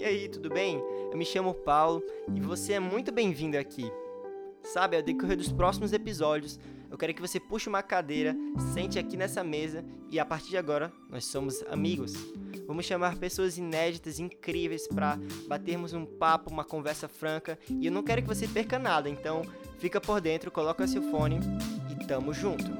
E aí, tudo bem? Eu me chamo Paulo e você é muito bem-vindo aqui. Sabe, ao decorrer dos próximos episódios, eu quero que você puxe uma cadeira, sente aqui nessa mesa e a partir de agora nós somos amigos. Vamos chamar pessoas inéditas, incríveis para batermos um papo, uma conversa franca e eu não quero que você perca nada, então fica por dentro, coloca seu fone e tamo junto.